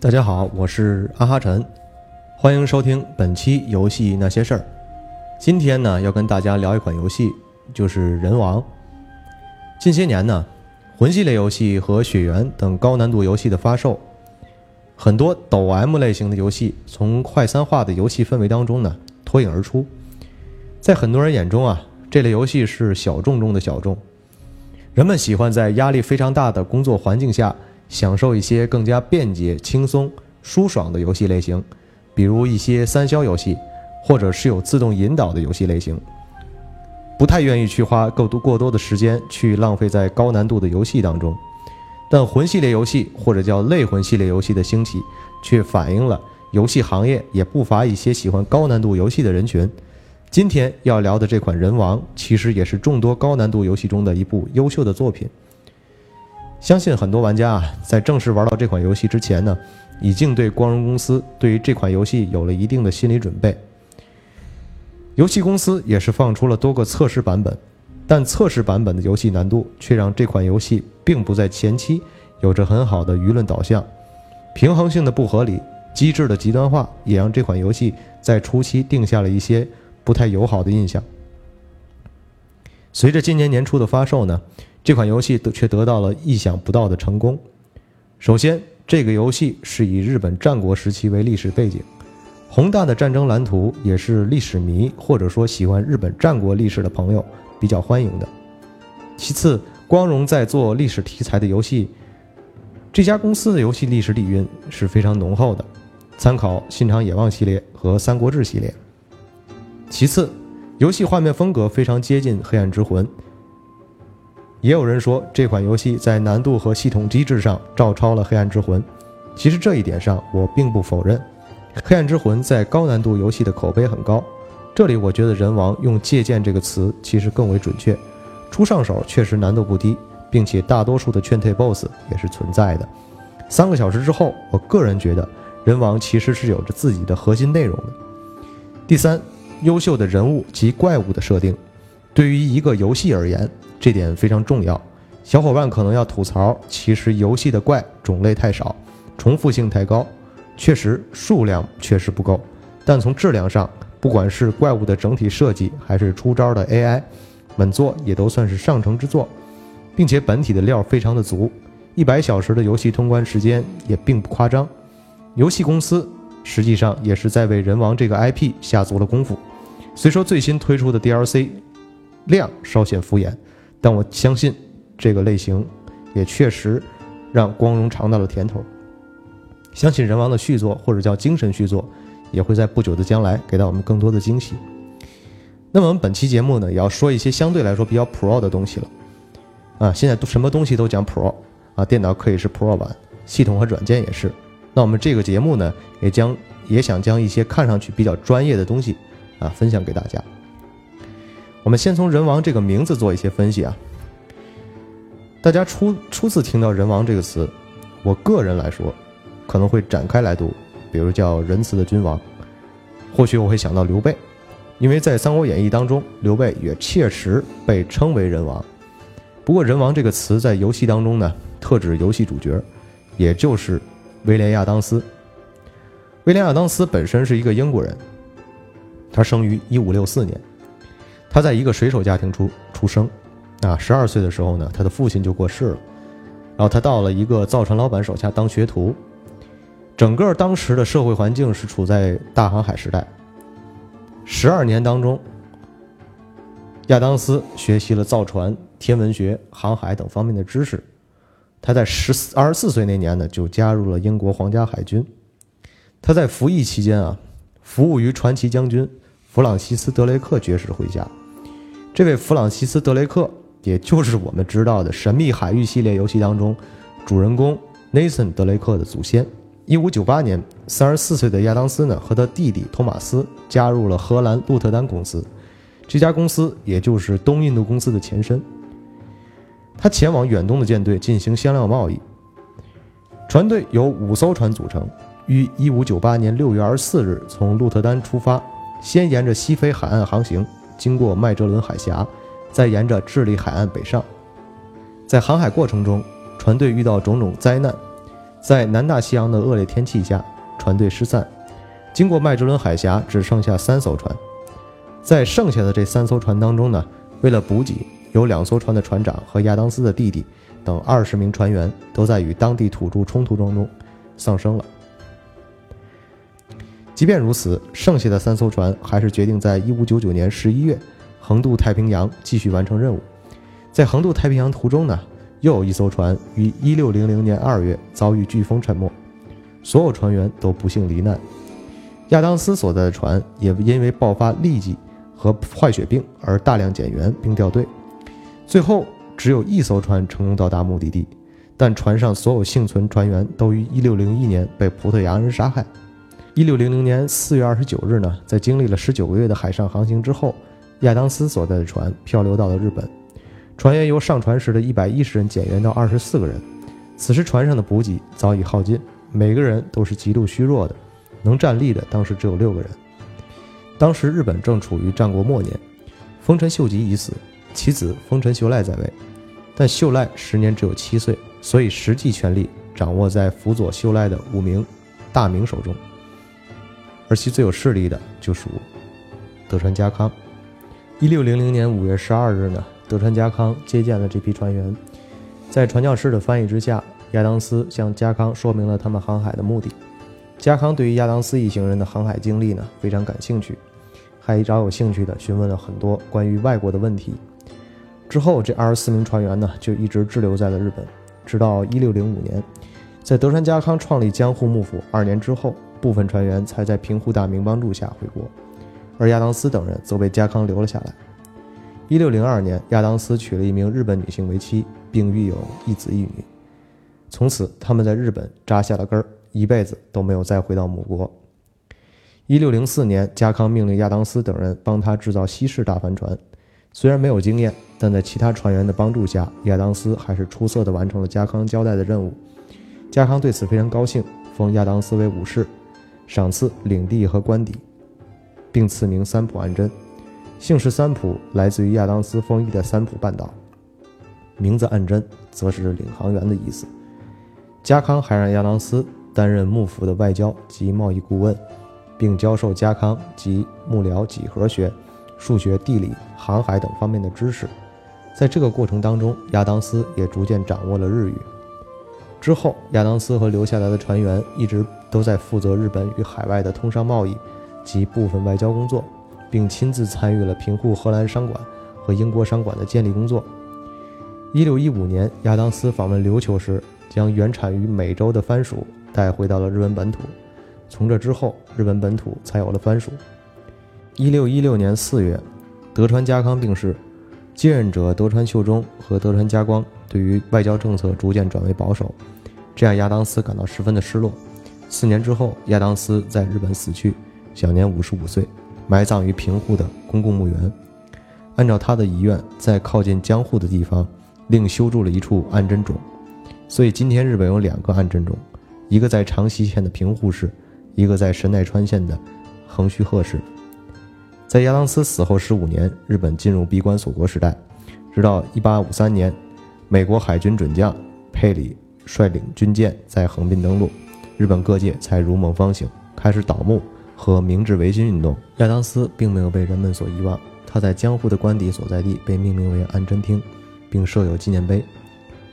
大家好，我是阿哈晨，欢迎收听本期游戏那些事儿。今天呢，要跟大家聊一款游戏，就是《人王》。近些年呢，魂系列游戏和血缘等高难度游戏的发售，很多抖 M 类型的游戏从快餐化的游戏氛围当中呢脱颖而出。在很多人眼中啊，这类游戏是小众中的小众，人们喜欢在压力非常大的工作环境下。享受一些更加便捷、轻松、舒爽的游戏类型，比如一些三消游戏，或者是有自动引导的游戏类型。不太愿意去花过多过多的时间去浪费在高难度的游戏当中。但魂系列游戏或者叫类魂系列游戏的兴起，却反映了游戏行业也不乏一些喜欢高难度游戏的人群。今天要聊的这款《人王》，其实也是众多高难度游戏中的一部优秀的作品。相信很多玩家啊，在正式玩到这款游戏之前呢，已经对光荣公司对于这款游戏有了一定的心理准备。游戏公司也是放出了多个测试版本，但测试版本的游戏难度却让这款游戏并不在前期有着很好的舆论导向，平衡性的不合理，机制的极端化，也让这款游戏在初期定下了一些不太友好的印象。随着今年年初的发售呢。这款游戏却得到了意想不到的成功。首先，这个游戏是以日本战国时期为历史背景，宏大的战争蓝图也是历史迷或者说喜欢日本战国历史的朋友比较欢迎的。其次，光荣在做历史题材的游戏，这家公司的游戏历史底蕴是非常浓厚的，参考《信长野望》系列和《三国志》系列。其次，游戏画面风格非常接近《黑暗之魂》。也有人说这款游戏在难度和系统机制上照抄了《黑暗之魂》，其实这一点上我并不否认，《黑暗之魂》在高难度游戏的口碑很高。这里我觉得人王用“借鉴”这个词其实更为准确，初上手确实难度不低，并且大多数的劝退 BOSS 也是存在的。三个小时之后，我个人觉得人王其实是有着自己的核心内容的。第三，优秀的人物及怪物的设定，对于一个游戏而言。这点非常重要，小伙伴可能要吐槽，其实游戏的怪种类太少，重复性太高，确实数量确实不够。但从质量上，不管是怪物的整体设计，还是出招的 AI，本作也都算是上乘之作，并且本体的料非常的足，一百小时的游戏通关时间也并不夸张。游戏公司实际上也是在为人王这个 IP 下足了功夫，虽说最新推出的 DLC 量稍显敷衍。但我相信，这个类型也确实让光荣尝到了甜头。相信人王的续作或者叫精神续作，也会在不久的将来给到我们更多的惊喜。那么我们本期节目呢，也要说一些相对来说比较 Pro 的东西了。啊，现在都什么东西都讲 Pro 啊，电脑可以是 Pro 版，系统和软件也是。那我们这个节目呢，也将也想将一些看上去比较专业的东西啊，分享给大家。我们先从“人王”这个名字做一些分析啊。大家初初次听到“人王”这个词，我个人来说，可能会展开来读，比如叫“仁慈的君王”，或许我会想到刘备，因为在《三国演义》当中，刘备也确实被称为人王。不过，“人王”这个词在游戏当中呢，特指游戏主角，也就是威廉亚当斯。威廉亚当斯本身是一个英国人，他生于一五六四年。他在一个水手家庭出出生，啊，十二岁的时候呢，他的父亲就过世了，然后他到了一个造船老板手下当学徒，整个当时的社会环境是处在大航海时代。十二年当中，亚当斯学习了造船、天文学、航海等方面的知识。他在十四二十四岁那年呢，就加入了英国皇家海军。他在服役期间啊，服务于传奇将军弗朗西斯·德雷克爵士麾下。这位弗朗西斯·德雷克，也就是我们知道的《神秘海域》系列游戏当中主人公 Nathan 德雷克的祖先。一五九八年，三十四岁的亚当斯呢和他弟弟托马斯加入了荷兰鹿特丹公司，这家公司也就是东印度公司的前身。他前往远东的舰队进行香料贸易，船队由五艘船组成，于一五九八年六月二十四日从鹿特丹出发，先沿着西非海岸航行。经过麦哲伦海峡，再沿着智利海岸北上，在航海过程中，船队遇到种种灾难，在南大西洋的恶劣天气下，船队失散，经过麦哲伦海峡，只剩下三艘船。在剩下的这三艘船当中呢，为了补给，有两艘船的船长和亚当斯的弟弟等二十名船员都在与当地土著冲突当中丧生了。即便如此，剩下的三艘船还是决定在1599年11月横渡太平洋，继续完成任务。在横渡太平洋途中呢，又有一艘船于1600年2月遭遇飓风沉没，所有船员都不幸罹难。亚当斯所在的船也因为爆发痢疾。和坏血病而大量减员并掉队，最后只有一艘船成功到达目的地，但船上所有幸存船员都于1601年被葡萄牙人杀害。1600年4月29日呢，在经历了19个月的海上航行之后，亚当斯所在的船漂流到了日本，船员由上船时的一百一十人减员到二十四个人。此时船上的补给早已耗尽，每个人都是极度虚弱的，能站立的当时只有六个人。当时日本正处于战国末年，丰臣秀吉已死，其子丰臣秀赖在位，但秀赖时年只有七岁，所以实际权力掌握在辅佐秀赖的五名大名手中，而其最有势力的就属德川家康。一六零零年五月十二日呢，德川家康接见了这批船员，在传教士的翻译之下，亚当斯向家康说明了他们航海的目的。家康对于亚当斯一行人的航海经历呢非常感兴趣。还饶有兴趣地询问了很多关于外国的问题。之后，这二十四名船员呢，就一直滞留在了日本，直到一六零五年，在德川家康创立江户幕府二年之后，部分船员才在平户大名帮助下回国，而亚当斯等人则被家康留了下来。一六零二年，亚当斯娶了一名日本女性为妻，并育有一子一女。从此，他们在日本扎下了根儿，一辈子都没有再回到母国。一六零四年，家康命令亚当斯等人帮他制造西式大帆船。虽然没有经验，但在其他船员的帮助下，亚当斯还是出色地完成了家康交代的任务。家康对此非常高兴，封亚当斯为武士，赏赐领地和官邸，并赐名三浦安贞。姓氏三浦来自于亚当斯封邑的三浦半岛，名字安贞则是领航员的意思。家康还让亚当斯担任幕府的外交及贸易顾问。并教授家康及幕僚几何学、数学、地理、航海等方面的知识。在这个过程当中，亚当斯也逐渐掌握了日语。之后，亚当斯和留下来的船员一直都在负责日本与海外的通商贸易及部分外交工作，并亲自参与了平户荷兰商馆和英国商馆的建立工作。一六一五年，亚当斯访问琉球时，将原产于美洲的番薯带回到了日本本土。从这之后，日本本土才有了番薯。一六一六年四月，德川家康病逝，继任者德川秀忠和德川家光对于外交政策逐渐转为保守，这让亚当斯感到十分的失落。四年之后，亚当斯在日本死去，享年五十五岁，埋葬于平户的公共墓园。按照他的遗愿，在靠近江户的地方另修筑了一处安贞冢，所以今天日本有两个安贞冢，一个在长崎县的平户市。一个在神奈川县的横须贺市，在亚当斯死后十五年，日本进入闭关锁国时代，直到一八五三年，美国海军准将佩里率领军舰在横滨登陆，日本各界才如梦方醒，开始倒幕和明治维新运动。亚当斯并没有被人们所遗忘，他在江户的官邸所在地被命名为安贞厅，并设有纪念碑。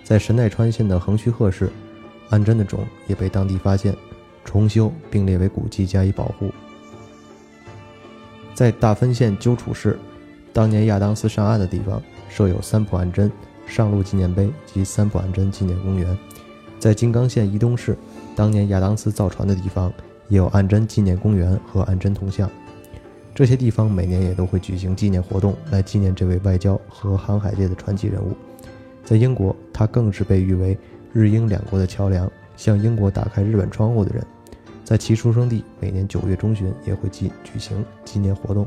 在神奈川县的横须贺市，安贞的冢也被当地发现。重修并列为古迹加以保护。在大分县鸠处市，当年亚当斯上岸的地方设有三浦安贞上路纪念碑及三浦岸真纪念公园。在金刚县伊东市，当年亚当斯造船的地方也有岸真纪念公园和岸真铜像。这些地方每年也都会举行纪念活动，来纪念这位外交和航海界的传奇人物。在英国，他更是被誉为日英两国的桥梁，向英国打开日本窗户的人。在其出生地，每年九月中旬也会举举行纪念活动。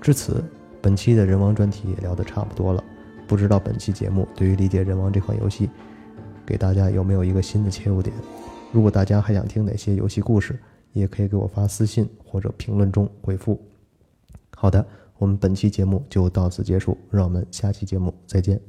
至此，本期的人王专题也聊得差不多了。不知道本期节目对于理解人王这款游戏，给大家有没有一个新的切入点？如果大家还想听哪些游戏故事，也可以给我发私信或者评论中回复。好的，我们本期节目就到此结束，让我们下期节目再见。